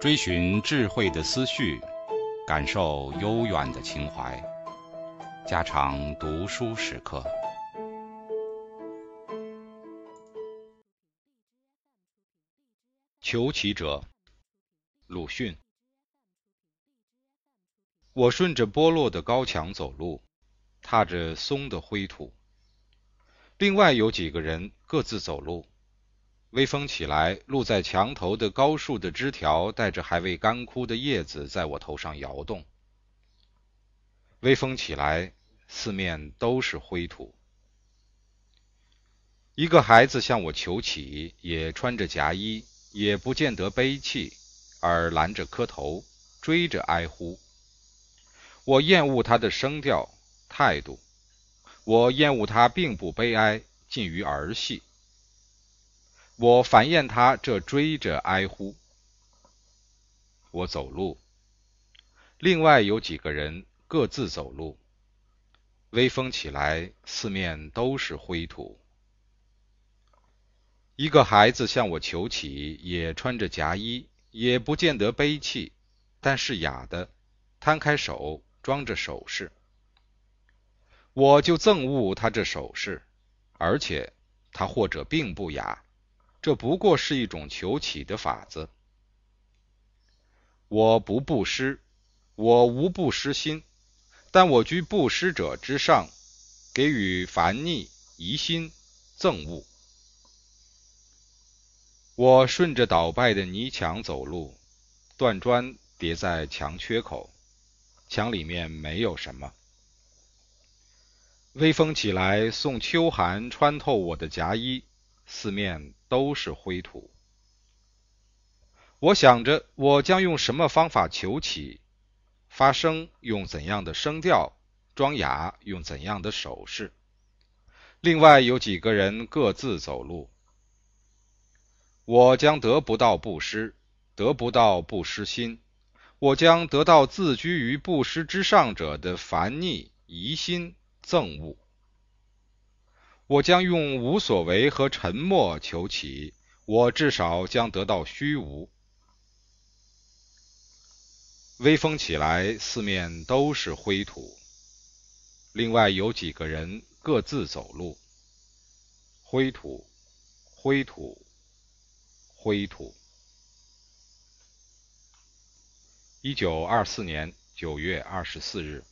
追寻智慧的思绪，感受悠远的情怀，家常读书时刻。求乞者，鲁迅。我顺着剥落的高墙走路，踏着松的灰土。另外有几个人各自走路。微风起来，露在墙头的高树的枝条带着还未干枯的叶子，在我头上摇动。微风起来，四面都是灰土。一个孩子向我求乞，也穿着夹衣，也不见得悲泣，而拦着磕头，追着哀呼。我厌恶他的声调、态度，我厌恶他并不悲哀，近于儿戏。我烦厌他这追着哀呼。我走路，另外有几个人各自走路。微风起来，四面都是灰土。一个孩子向我求乞，也穿着夹衣，也不见得悲泣，但是哑的，摊开手装着首饰。我就憎恶他这首饰，而且他或者并不哑。这不过是一种求乞的法子。我不布施，我无布施心，但我居布施者之上，给予烦逆、疑心、憎恶。我顺着倒败的泥墙走路，断砖叠在墙缺口，墙里面没有什么。微风起来，送秋寒穿透我的夹衣。四面都是灰土。我想着，我将用什么方法求起？发声用怎样的声调？装哑用怎样的手势？另外有几个人各自走路。我将得不到布施，得不到布施心。我将得到自居于布施之上者的烦逆、疑心、憎恶。我将用无所为和沉默求乞，我至少将得到虚无。微风起来，四面都是灰土。另外有几个人各自走路。灰土，灰土，灰土。一九二四年九月二十四日。